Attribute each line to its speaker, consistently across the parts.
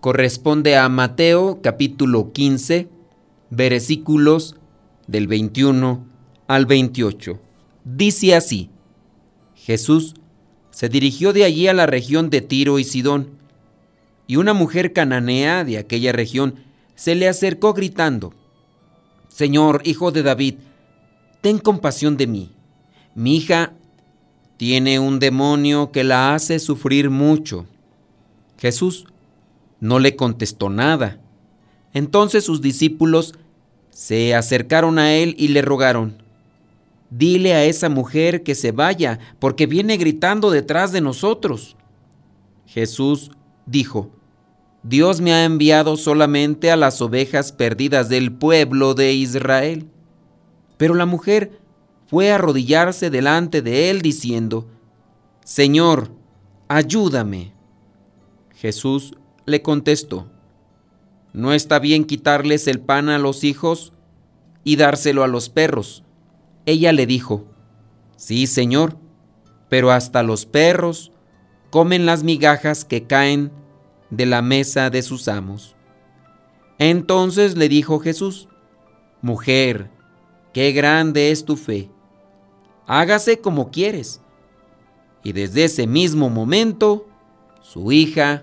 Speaker 1: corresponde a Mateo capítulo 15, versículos del 21 al 28. Dice así, Jesús se dirigió de allí a la región de Tiro y Sidón, y una mujer cananea de aquella región se le acercó gritando, Señor, hijo de David, ten compasión de mí. Mi hija tiene un demonio que la hace sufrir mucho. Jesús no le contestó nada. Entonces sus discípulos se acercaron a él y le rogaron, dile a esa mujer que se vaya, porque viene gritando detrás de nosotros. Jesús dijo, Dios me ha enviado solamente a las ovejas perdidas del pueblo de Israel. Pero la mujer fue a arrodillarse delante de él diciendo, Señor, ayúdame. Jesús le contestó, ¿no está bien quitarles el pan a los hijos y dárselo a los perros? Ella le dijo, Sí, Señor, pero hasta los perros comen las migajas que caen de la mesa de sus amos. Entonces le dijo Jesús, Mujer, qué grande es tu fe hágase como quieres. Y desde ese mismo momento, su hija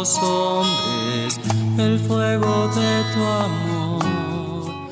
Speaker 2: hombres el fuego de tu amor.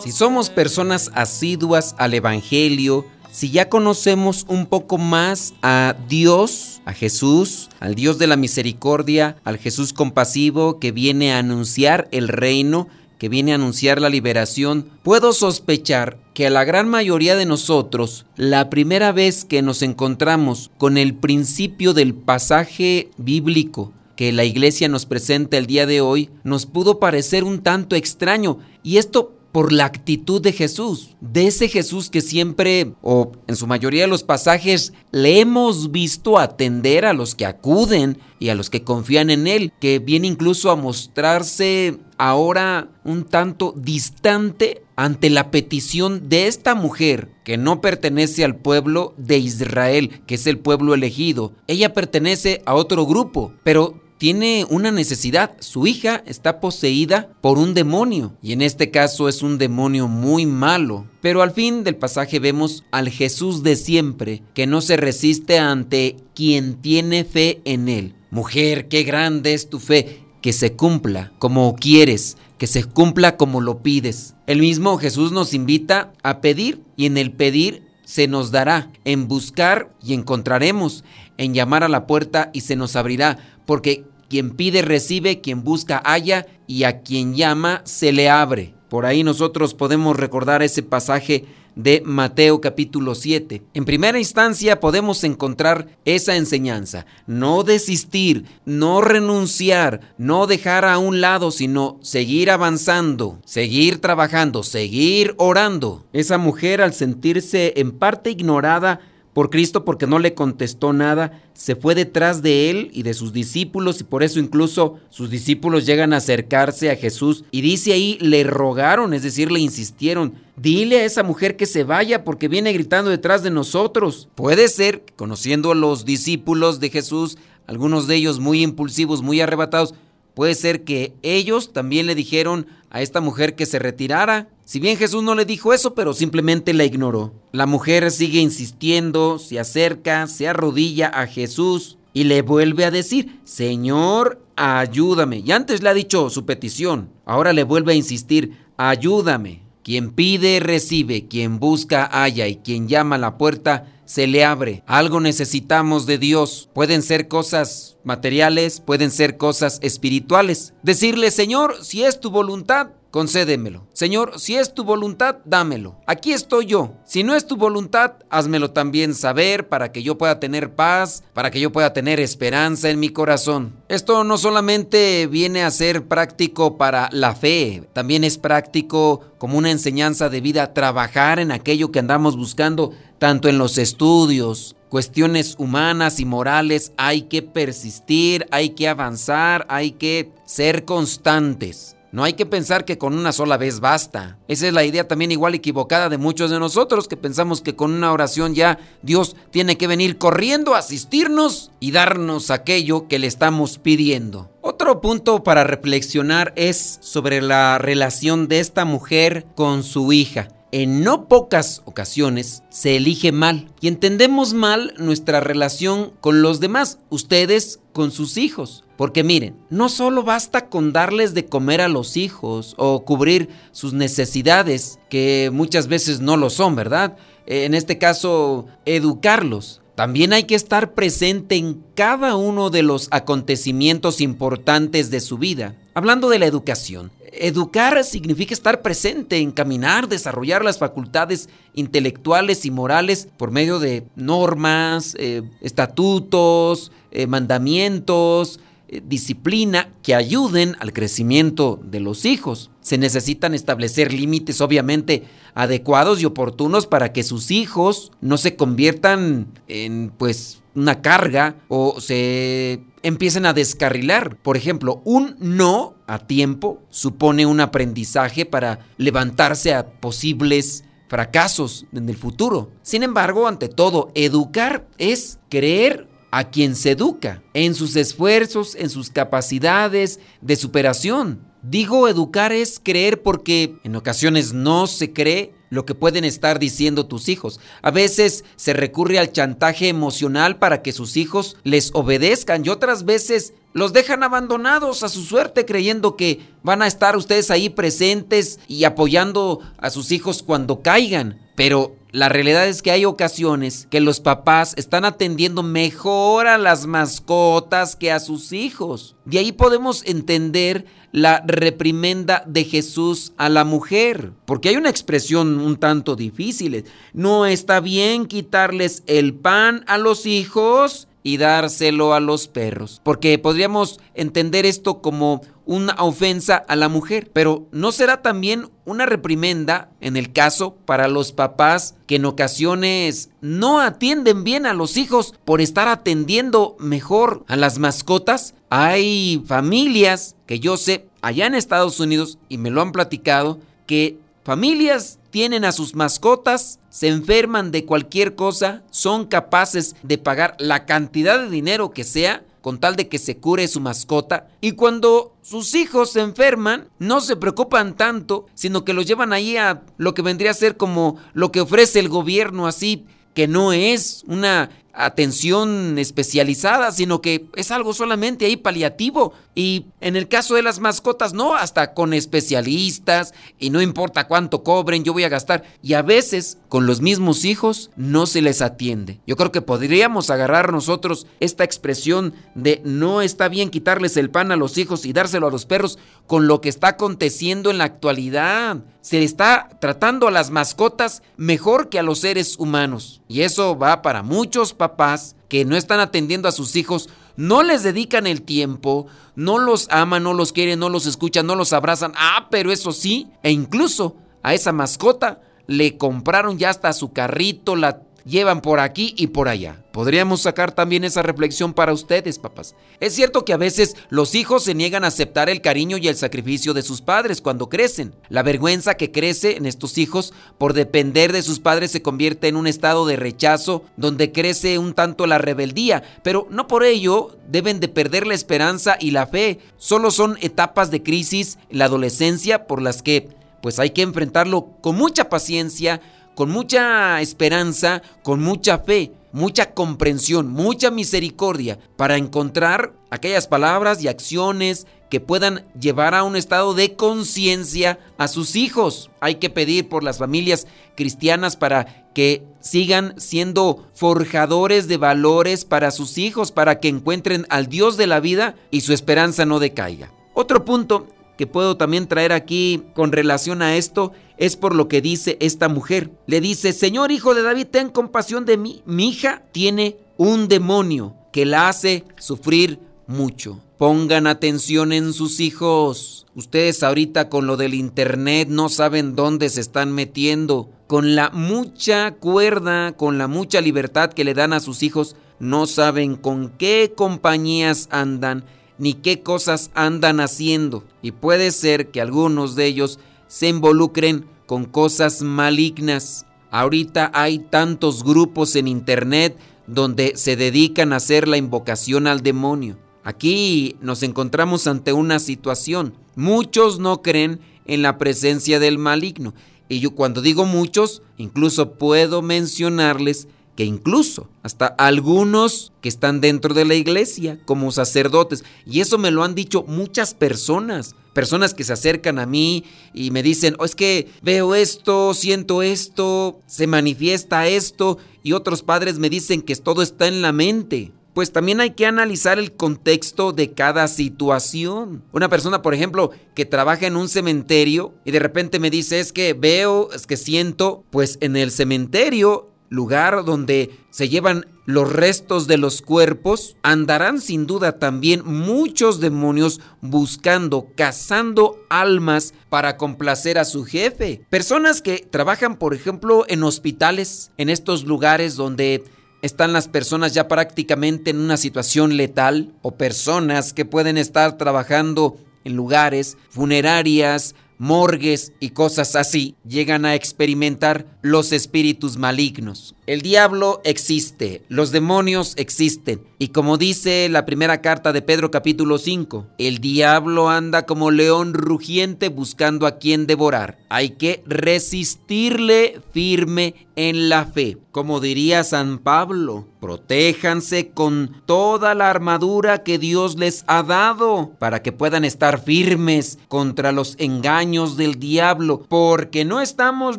Speaker 1: Si somos personas asiduas al Evangelio, si ya conocemos un poco más a Dios, a Jesús, al Dios de la misericordia, al Jesús compasivo que viene a anunciar el reino, que viene a anunciar la liberación, puedo sospechar que a la gran mayoría de nosotros, la primera vez que nos encontramos con el principio del pasaje bíblico que la iglesia nos presenta el día de hoy, nos pudo parecer un tanto extraño. Y esto por la actitud de Jesús, de ese Jesús que siempre, o en su mayoría de los pasajes, le hemos visto atender a los que acuden y a los que confían en Él, que viene incluso a mostrarse ahora un tanto distante ante la petición de esta mujer que no pertenece al pueblo de Israel, que es el pueblo elegido. Ella pertenece a otro grupo, pero tiene una necesidad. Su hija está poseída por un demonio y en este caso es un demonio muy malo. Pero al fin del pasaje vemos al Jesús de siempre que no se resiste ante quien tiene fe en él. Mujer, qué grande es tu fe, que se cumpla como quieres, que se cumpla como lo pides. El mismo Jesús nos invita a pedir y en el pedir se nos dará, en buscar y encontraremos, en llamar a la puerta y se nos abrirá, porque quien pide recibe, quien busca halla. Y a quien llama se le abre. Por ahí nosotros podemos recordar ese pasaje de Mateo capítulo 7. En primera instancia podemos encontrar esa enseñanza, no desistir, no renunciar, no dejar a un lado, sino seguir avanzando, seguir trabajando, seguir orando. Esa mujer al sentirse en parte ignorada por Cristo porque no le contestó nada, se fue detrás de él y de sus discípulos y por eso incluso sus discípulos llegan a acercarse a Jesús y dice ahí, le rogaron, es decir, le insistieron, dile a esa mujer que se vaya porque viene gritando detrás de nosotros. Puede ser, conociendo a los discípulos de Jesús, algunos de ellos muy impulsivos, muy arrebatados, puede ser que ellos también le dijeron a esta mujer que se retirara. Si bien Jesús no le dijo eso, pero simplemente la ignoró. La mujer sigue insistiendo, se acerca, se arrodilla a Jesús y le vuelve a decir, Señor, ayúdame. Y antes le ha dicho su petición, ahora le vuelve a insistir, ayúdame. Quien pide, recibe, quien busca, halla y quien llama a la puerta, se le abre. Algo necesitamos de Dios. Pueden ser cosas materiales, pueden ser cosas espirituales. Decirle, Señor, si es tu voluntad, concédemelo. Señor, si es tu voluntad, dámelo. Aquí estoy yo. Si no es tu voluntad, házmelo también saber para que yo pueda tener paz, para que yo pueda tener esperanza en mi corazón. Esto no solamente viene a ser práctico para la fe, también es práctico como una enseñanza de vida, trabajar en aquello que andamos buscando, tanto en los estudios, cuestiones humanas y morales, hay que persistir, hay que avanzar, hay que ser constantes. No hay que pensar que con una sola vez basta. Esa es la idea también igual equivocada de muchos de nosotros que pensamos que con una oración ya Dios tiene que venir corriendo a asistirnos y darnos aquello que le estamos pidiendo. Otro punto para reflexionar es sobre la relación de esta mujer con su hija en no pocas ocasiones se elige mal y entendemos mal nuestra relación con los demás, ustedes con sus hijos. Porque miren, no solo basta con darles de comer a los hijos o cubrir sus necesidades, que muchas veces no lo son, ¿verdad? En este caso, educarlos. También hay que estar presente en cada uno de los acontecimientos importantes de su vida. Hablando de la educación, Educar significa estar presente, encaminar, desarrollar las facultades intelectuales y morales por medio de normas, eh, estatutos, eh, mandamientos, disciplina que ayuden al crecimiento de los hijos. Se necesitan establecer límites obviamente adecuados y oportunos para que sus hijos no se conviertan en pues una carga o se empiecen a descarrilar. Por ejemplo, un no a tiempo supone un aprendizaje para levantarse a posibles fracasos en el futuro. Sin embargo, ante todo, educar es creer a quien se educa, en sus esfuerzos, en sus capacidades de superación. Digo educar es creer porque en ocasiones no se cree lo que pueden estar diciendo tus hijos. A veces se recurre al chantaje emocional para que sus hijos les obedezcan y otras veces los dejan abandonados a su suerte creyendo que van a estar ustedes ahí presentes y apoyando a sus hijos cuando caigan. Pero la realidad es que hay ocasiones que los papás están atendiendo mejor a las mascotas que a sus hijos. De ahí podemos entender la reprimenda de Jesús a la mujer, porque hay una expresión un tanto difícil. No está bien quitarles el pan a los hijos y dárselo a los perros, porque podríamos entender esto como una ofensa a la mujer, pero ¿no será también una reprimenda en el caso para los papás que en ocasiones no atienden bien a los hijos por estar atendiendo mejor a las mascotas? Hay familias que yo sé allá en Estados Unidos y me lo han platicado que familias tienen a sus mascotas, se enferman de cualquier cosa, son capaces de pagar la cantidad de dinero que sea con tal de que se cure su mascota. Y cuando sus hijos se enferman, no se preocupan tanto, sino que los llevan ahí a lo que vendría a ser como lo que ofrece el gobierno así, que no es una atención especializada, sino que es algo solamente ahí paliativo. Y en el caso de las mascotas, no, hasta con especialistas y no importa cuánto cobren, yo voy a gastar. Y a veces con los mismos hijos no se les atiende. Yo creo que podríamos agarrar nosotros esta expresión de no está bien quitarles el pan a los hijos y dárselo a los perros con lo que está aconteciendo en la actualidad. Se está tratando a las mascotas mejor que a los seres humanos. Y eso va para muchos papás que no están atendiendo a sus hijos, no les dedican el tiempo, no los aman, no los quieren, no los escuchan, no los abrazan. Ah, pero eso sí, e incluso a esa mascota le compraron ya hasta su carrito, la llevan por aquí y por allá. Podríamos sacar también esa reflexión para ustedes, papás. Es cierto que a veces los hijos se niegan a aceptar el cariño y el sacrificio de sus padres cuando crecen. La vergüenza que crece en estos hijos por depender de sus padres se convierte en un estado de rechazo donde crece un tanto la rebeldía, pero no por ello deben de perder la esperanza y la fe. Solo son etapas de crisis en la adolescencia por las que pues hay que enfrentarlo con mucha paciencia, con mucha esperanza, con mucha fe, mucha comprensión, mucha misericordia para encontrar aquellas palabras y acciones que puedan llevar a un estado de conciencia a sus hijos. Hay que pedir por las familias cristianas para que sigan siendo forjadores de valores para sus hijos, para que encuentren al Dios de la vida y su esperanza no decaiga. Otro punto que puedo también traer aquí con relación a esto es por lo que dice esta mujer. Le dice, Señor hijo de David, ten compasión de mí. Mi hija tiene un demonio que la hace sufrir mucho. Pongan atención en sus hijos. Ustedes ahorita con lo del internet no saben dónde se están metiendo. Con la mucha cuerda, con la mucha libertad que le dan a sus hijos, no saben con qué compañías andan ni qué cosas andan haciendo. Y puede ser que algunos de ellos se involucren con cosas malignas. Ahorita hay tantos grupos en internet donde se dedican a hacer la invocación al demonio. Aquí nos encontramos ante una situación. Muchos no creen en la presencia del maligno. Y yo cuando digo muchos, incluso puedo mencionarles que incluso hasta algunos que están dentro de la iglesia como sacerdotes, y eso me lo han dicho muchas personas, personas que se acercan a mí y me dicen, oh, es que veo esto, siento esto, se manifiesta esto, y otros padres me dicen que todo está en la mente. Pues también hay que analizar el contexto de cada situación. Una persona, por ejemplo, que trabaja en un cementerio y de repente me dice, es que veo, es que siento, pues en el cementerio lugar donde se llevan los restos de los cuerpos, andarán sin duda también muchos demonios buscando, cazando almas para complacer a su jefe. Personas que trabajan, por ejemplo, en hospitales, en estos lugares donde están las personas ya prácticamente en una situación letal, o personas que pueden estar trabajando en lugares, funerarias, morgues y cosas así, llegan a experimentar los espíritus malignos. El diablo existe, los demonios existen, y como dice la primera carta de Pedro capítulo 5, el diablo anda como león rugiente buscando a quien devorar. Hay que resistirle firme en la fe. Como diría San Pablo, protéjanse con toda la armadura que Dios les ha dado para que puedan estar firmes contra los engaños del diablo, porque no estamos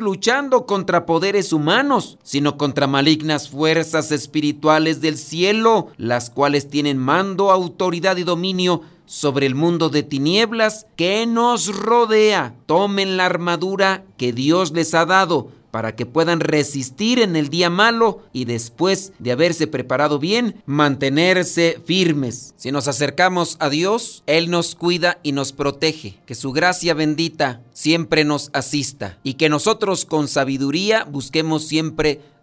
Speaker 1: luchando contra poderes humanos, sino contra malignas fuerzas espirituales del cielo, las cuales tienen mando, autoridad y dominio sobre el mundo de tinieblas que nos rodea. Tomen la armadura que Dios les ha dado para que puedan resistir en el día malo y después de haberse preparado bien, mantenerse firmes. Si nos acercamos a Dios, Él nos cuida y nos protege. Que su gracia bendita siempre nos asista y que nosotros con sabiduría busquemos siempre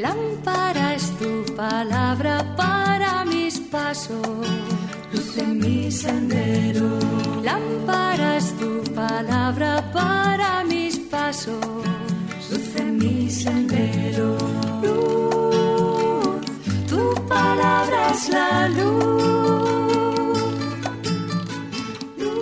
Speaker 3: Lámpara es tu palabra para mis pasos luz en mi sendero. Lámpara tu palabra para mis pasos, luz en mi sendero. Luz, tu palabra es la luz.
Speaker 1: luz.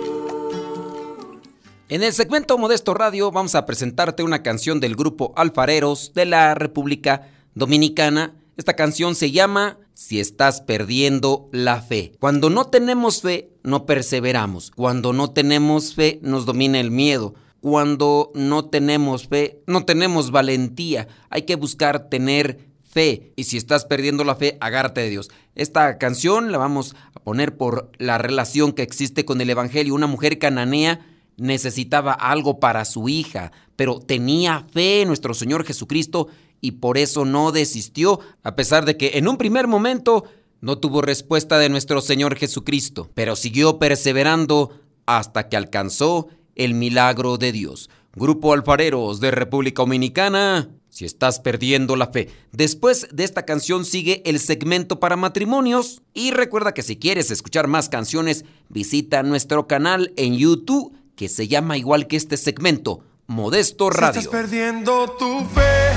Speaker 1: En el segmento Modesto Radio vamos a presentarte una canción del grupo Alfareros de la República Dominicana. Esta canción se llama si estás perdiendo la fe. Cuando no tenemos fe, no perseveramos. Cuando no tenemos fe, nos domina el miedo. Cuando no tenemos fe, no tenemos valentía. Hay que buscar tener fe. Y si estás perdiendo la fe, agárrate de Dios. Esta canción la vamos a poner por la relación que existe con el Evangelio. Una mujer cananea necesitaba algo para su hija, pero tenía fe en nuestro Señor Jesucristo y por eso no desistió, a pesar de que en un primer momento no tuvo respuesta de nuestro Señor Jesucristo, pero siguió perseverando hasta que alcanzó el milagro de Dios. Grupo Alfareros de República Dominicana, si estás perdiendo la fe. Después de esta canción sigue el segmento para matrimonios y recuerda que si quieres escuchar más canciones, visita nuestro canal en YouTube que se llama igual que este segmento, Modesto Radio.
Speaker 4: Si estás perdiendo tu fe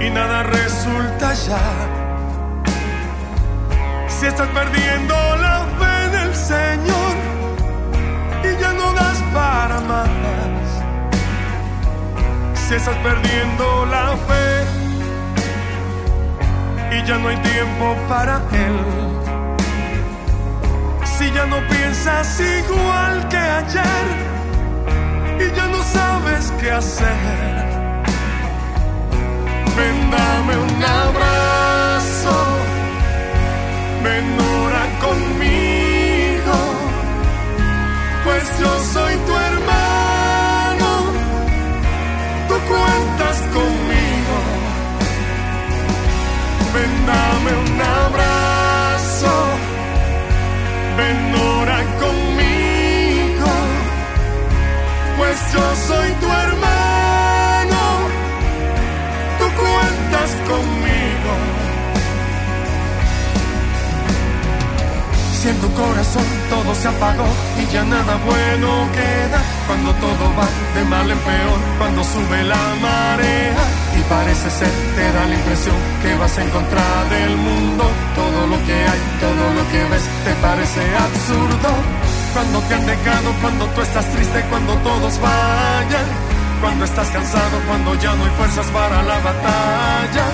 Speaker 4: y nada resulta ya. Si estás perdiendo la fe en el Señor y ya no das para más. Si estás perdiendo la fe y ya no hay tiempo para Él. Si ya no piensas igual que ayer y ya no sabes qué hacer. Ven, dame un abrazo, ven, ora conmigo, pues yo soy tu hermano, tú cuentas conmigo. Ven, dame un abrazo, ven, ora conmigo, pues yo soy tu hermano conmigo. Si en tu corazón todo se apagó y ya nada bueno queda, cuando todo va de mal en peor, cuando sube la marea y parece ser, te da la impresión que vas a encontrar del mundo, todo lo que hay, todo lo que ves, te parece absurdo. Cuando te han dejado, cuando tú estás triste, cuando todos vayan, cuando estás cansado, cuando ya no hay fuerzas para la batalla.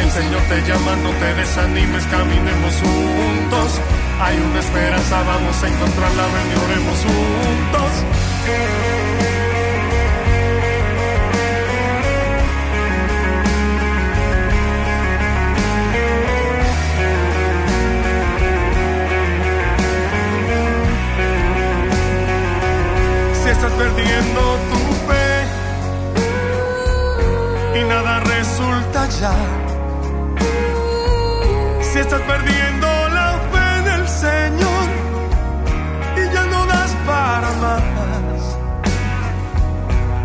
Speaker 4: El Señor te llama, no te desanimes, caminemos juntos. Hay una esperanza, vamos a encontrarla, ven y oremos juntos. Estás perdiendo tu y nada resulta ya. Si estás perdiendo la fe en el Señor y ya no das para más.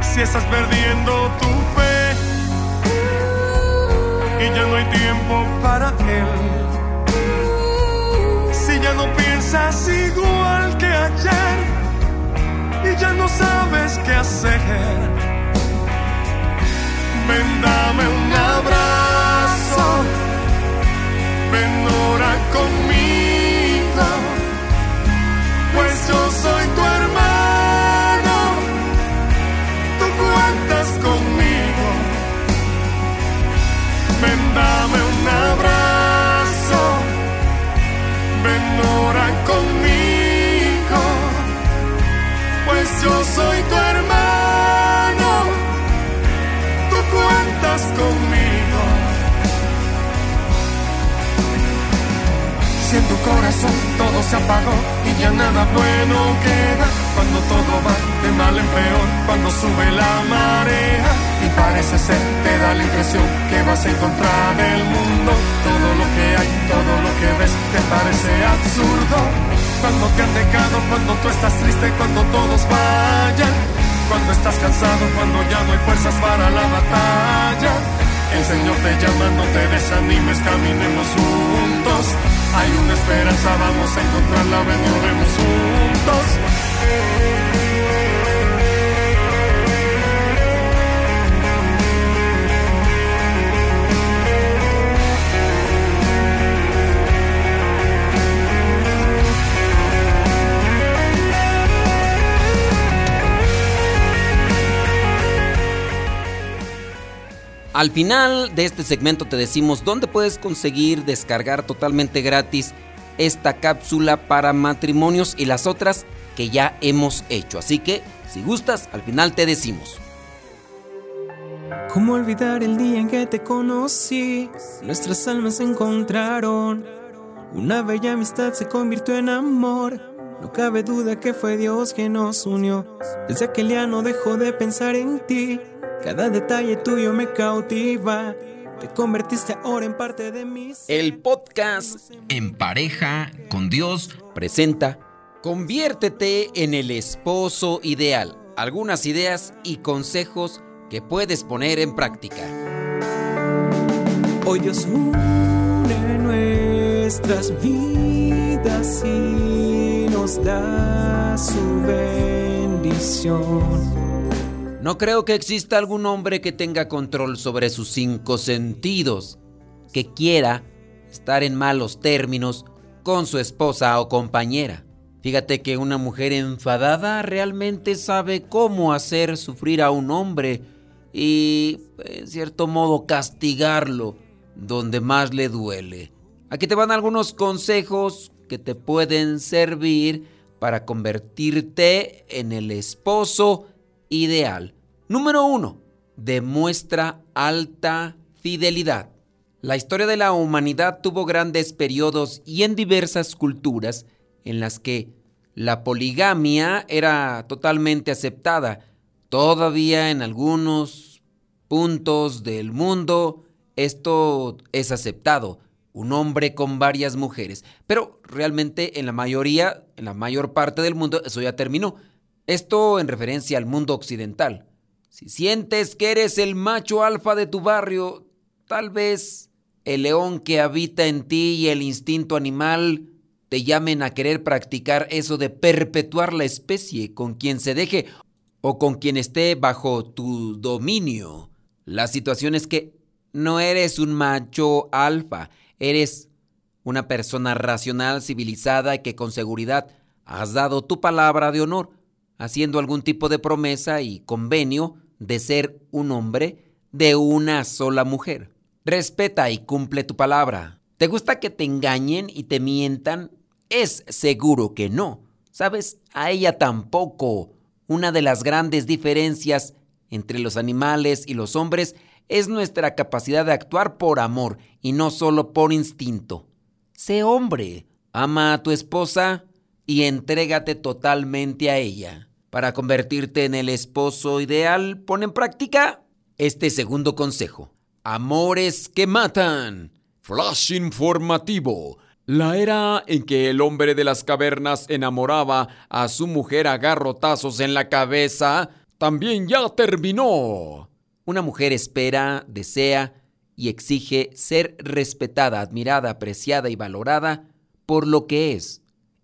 Speaker 4: Si estás perdiendo tu fe y ya no hay tiempo para Él. Si ya no piensas igual que ayer y ya no sabes qué hacer. Ven, dame un abrazo. Ven, ora conmigo. Pues yo soy tu hermano. Tú cuentas conmigo. Ven, dame un abrazo. Ven, ora conmigo. Pues yo soy tu todo se apagó y ya nada bueno queda, cuando todo va de mal en peor, cuando sube la marea y parece ser, te da la impresión que vas a encontrar el mundo, todo lo que hay, todo lo que ves, te parece absurdo. Cuando te han dejado, cuando tú estás triste, cuando todos vayan, cuando estás cansado, cuando ya no hay fuerzas para la batalla. El Señor te llama, no te desanimes, caminemos juntos. Hay una esperanza, vamos a encontrarla, ven y oremos juntos.
Speaker 1: Al final de este segmento te decimos dónde puedes conseguir descargar totalmente gratis esta cápsula para matrimonios y las otras que ya hemos hecho. Así que, si gustas, al final te decimos.
Speaker 5: ¿Cómo olvidar el día en que te conocí? Nuestras almas se encontraron. Una bella amistad se convirtió en amor. No cabe duda que fue Dios quien nos unió. Desde aquel día no dejo de pensar en ti. Cada detalle tuyo me cautiva. Te convertiste ahora en parte de mí.
Speaker 1: El podcast En pareja con Dios presenta Conviértete en el esposo ideal. Algunas ideas y consejos que puedes poner en práctica.
Speaker 5: Hoy Dios une nuestras vidas y nos da su bendición.
Speaker 1: No creo que exista algún hombre que tenga control sobre sus cinco sentidos, que quiera estar en malos términos con su esposa o compañera. Fíjate que una mujer enfadada realmente sabe cómo hacer sufrir a un hombre y, en cierto modo, castigarlo donde más le duele. Aquí te van algunos consejos que te pueden servir para convertirte en el esposo ideal. Número uno, demuestra alta fidelidad. La historia de la humanidad tuvo grandes periodos y en diversas culturas en las que la poligamia era totalmente aceptada. Todavía en algunos puntos del mundo esto es aceptado, un hombre con varias mujeres. Pero realmente en la mayoría, en la mayor parte del mundo, eso ya terminó. Esto en referencia al mundo occidental. Si sientes que eres el macho alfa de tu barrio, tal vez el león que habita en ti y el instinto animal te llamen a querer practicar eso de perpetuar la especie con quien se deje o con quien esté bajo tu dominio. La situación es que no eres un macho alfa, eres una persona racional, civilizada que con seguridad has dado tu palabra de honor haciendo algún tipo de promesa y convenio de ser un hombre de una sola mujer. Respeta y cumple tu palabra. ¿Te gusta que te engañen y te mientan? Es seguro que no. ¿Sabes? A ella tampoco. Una de las grandes diferencias entre los animales y los hombres es nuestra capacidad de actuar por amor y no solo por instinto. Sé hombre, ama a tu esposa y entrégate totalmente a ella. Para convertirte en el esposo ideal, pon en práctica este segundo consejo. Amores que matan. Flash informativo. La era en que el hombre de las cavernas enamoraba a su mujer a garrotazos en la cabeza también ya terminó. Una mujer espera, desea y exige ser respetada, admirada, apreciada y valorada por lo que es.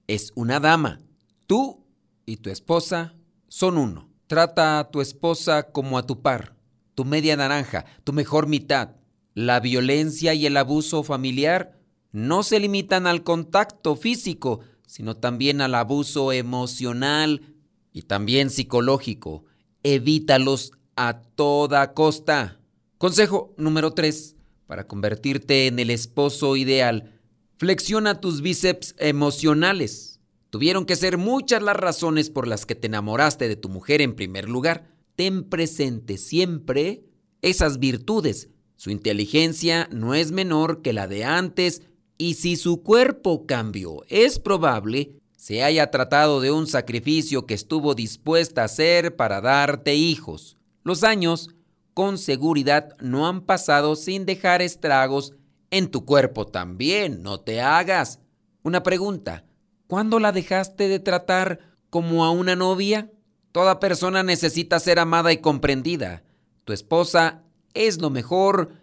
Speaker 1: Es una dama. Tú y tu esposa son uno. Trata a tu esposa como a tu par, tu media naranja, tu mejor mitad. La violencia y el abuso familiar no se limitan al contacto físico, sino también al abuso emocional y también psicológico. Evítalos a toda costa. Consejo número 3. Para convertirte en el esposo ideal, flexiona tus bíceps emocionales. Tuvieron que ser muchas las razones por las que te enamoraste de tu mujer en primer lugar. Ten presente siempre esas virtudes. Su inteligencia no es menor que la de antes y si su cuerpo cambió, es probable se haya tratado de un sacrificio que estuvo dispuesta a hacer para darte hijos. Los años, con seguridad, no han pasado sin dejar estragos en tu cuerpo también, no te hagas. Una pregunta, ¿Cuándo la dejaste de tratar como a una novia? Toda persona necesita ser amada y comprendida. Tu esposa es lo mejor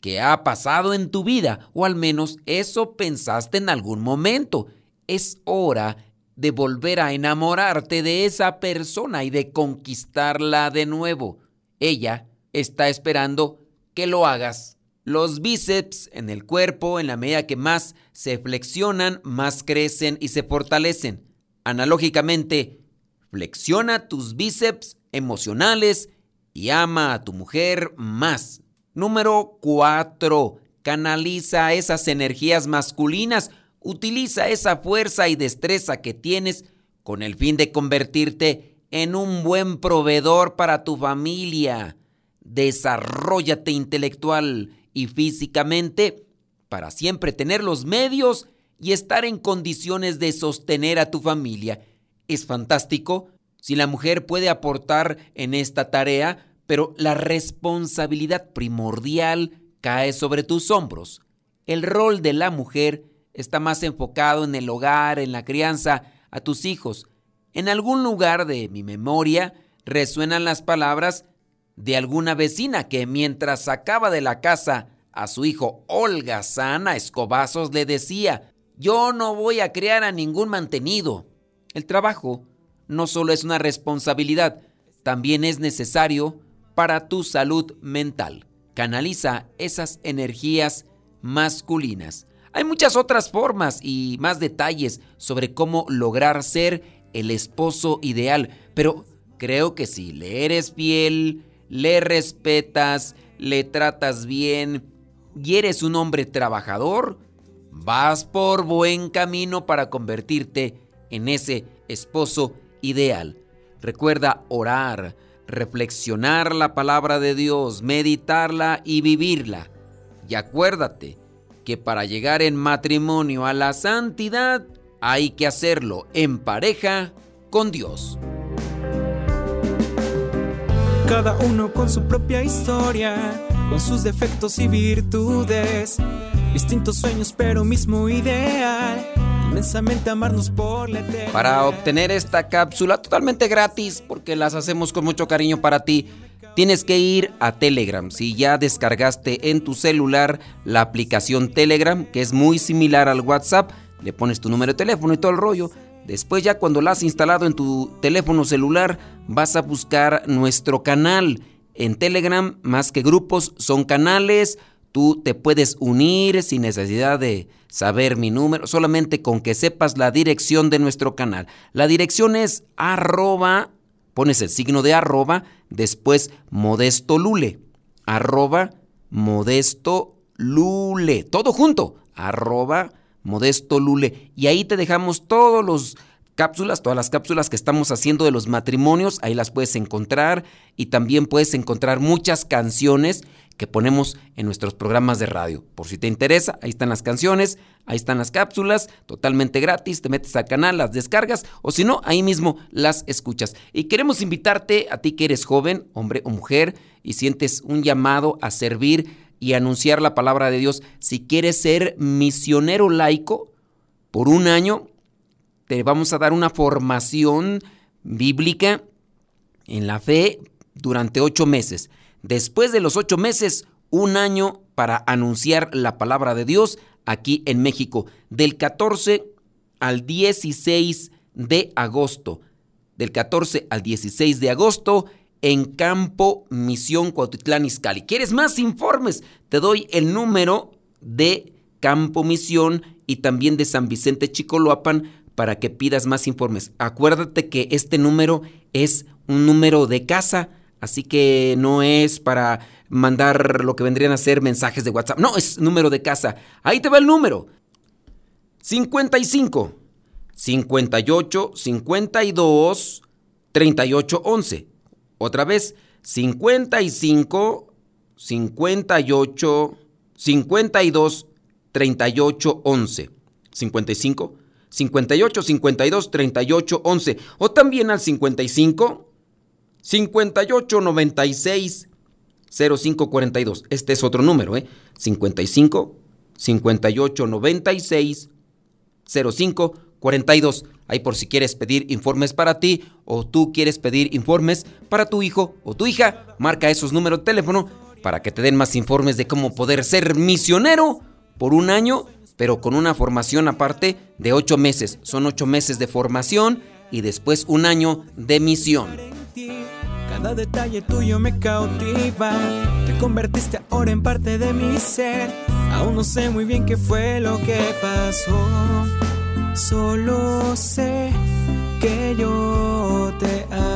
Speaker 1: que ha pasado en tu vida, o al menos eso pensaste en algún momento. Es hora de volver a enamorarte de esa persona y de conquistarla de nuevo. Ella está esperando que lo hagas. Los bíceps en el cuerpo, en la medida que más se flexionan, más crecen y se fortalecen. Analógicamente, flexiona tus bíceps emocionales y ama a tu mujer más. Número 4. Canaliza esas energías masculinas. Utiliza esa fuerza y destreza que tienes con el fin de convertirte en un buen proveedor para tu familia. desarrollate intelectual y físicamente para siempre tener los medios y estar en condiciones de sostener a tu familia. Es fantástico si la mujer puede aportar en esta tarea, pero la responsabilidad primordial cae sobre tus hombros. El rol de la mujer está más enfocado en el hogar, en la crianza, a tus hijos. En algún lugar de mi memoria resuenan las palabras de alguna vecina que mientras sacaba de la casa a su hijo Olga Sana Escobazos le decía, yo no voy a criar a ningún mantenido. El trabajo no solo es una responsabilidad, también es necesario para tu salud mental. Canaliza esas energías masculinas. Hay muchas otras formas y más detalles sobre cómo lograr ser el esposo ideal, pero creo que si le eres fiel, le respetas, le tratas bien y eres un hombre trabajador, vas por buen camino para convertirte en ese esposo ideal. Recuerda orar, reflexionar la palabra de Dios, meditarla y vivirla. Y acuérdate que para llegar en matrimonio a la santidad hay que hacerlo en pareja con Dios.
Speaker 5: Cada uno con su propia historia, con sus defectos y virtudes, distintos sueños pero mismo ideal. Inmensamente amarnos por la eternidad.
Speaker 1: Para obtener esta cápsula totalmente gratis, porque las hacemos con mucho cariño para ti, tienes que ir a Telegram. Si ya descargaste en tu celular la aplicación Telegram, que es muy similar al WhatsApp, le pones tu número de teléfono y todo el rollo. Después ya cuando la has instalado en tu teléfono celular, vas a buscar nuestro canal. En Telegram, más que grupos, son canales. Tú te puedes unir sin necesidad de saber mi número, solamente con que sepas la dirección de nuestro canal. La dirección es arroba, pones el signo de arroba, después modesto lule, arroba modesto lule, todo junto, arroba modesto lule. Y ahí te dejamos todos los cápsulas, todas las cápsulas que estamos haciendo de los matrimonios, ahí las puedes encontrar y también puedes encontrar muchas canciones que ponemos en nuestros programas de radio. Por si te interesa, ahí están las canciones, ahí están las cápsulas, totalmente gratis, te metes al canal, las descargas o si no, ahí mismo las escuchas. Y queremos invitarte a ti que eres joven, hombre o mujer, y sientes un llamado a servir y anunciar la palabra de Dios. Si quieres ser misionero laico por un año, te vamos a dar una formación bíblica en la fe durante ocho meses. Después de los ocho meses, un año para anunciar la palabra de Dios aquí en México, del 14 al 16 de agosto. Del 14 al 16 de agosto en Campo Misión Cuautitlán Izcalli. ¿Quieres más informes? Te doy el número de Campo Misión y también de San Vicente Chicoloapan para que pidas más informes. Acuérdate que este número es un número de casa Así que no es para mandar lo que vendrían a ser mensajes de WhatsApp. No, es número de casa. Ahí te va el número. 55 58 52 38 11. Otra vez, 55 58 52 38 11. 55 58 52 38 11. O también al 55 58 96 0542. Este es otro número, ¿eh? 55 58 96 0542. Ahí por si quieres pedir informes para ti o tú quieres pedir informes para tu hijo o tu hija, marca esos números de teléfono para que te den más informes de cómo poder ser misionero por un año, pero con una formación aparte de ocho meses. Son ocho meses de formación y después un año de misión.
Speaker 5: Cada detalle tuyo me cautiva. Te convertiste ahora en parte de mi ser. Aún no sé muy bien qué fue lo que pasó solo sé que yo te amo.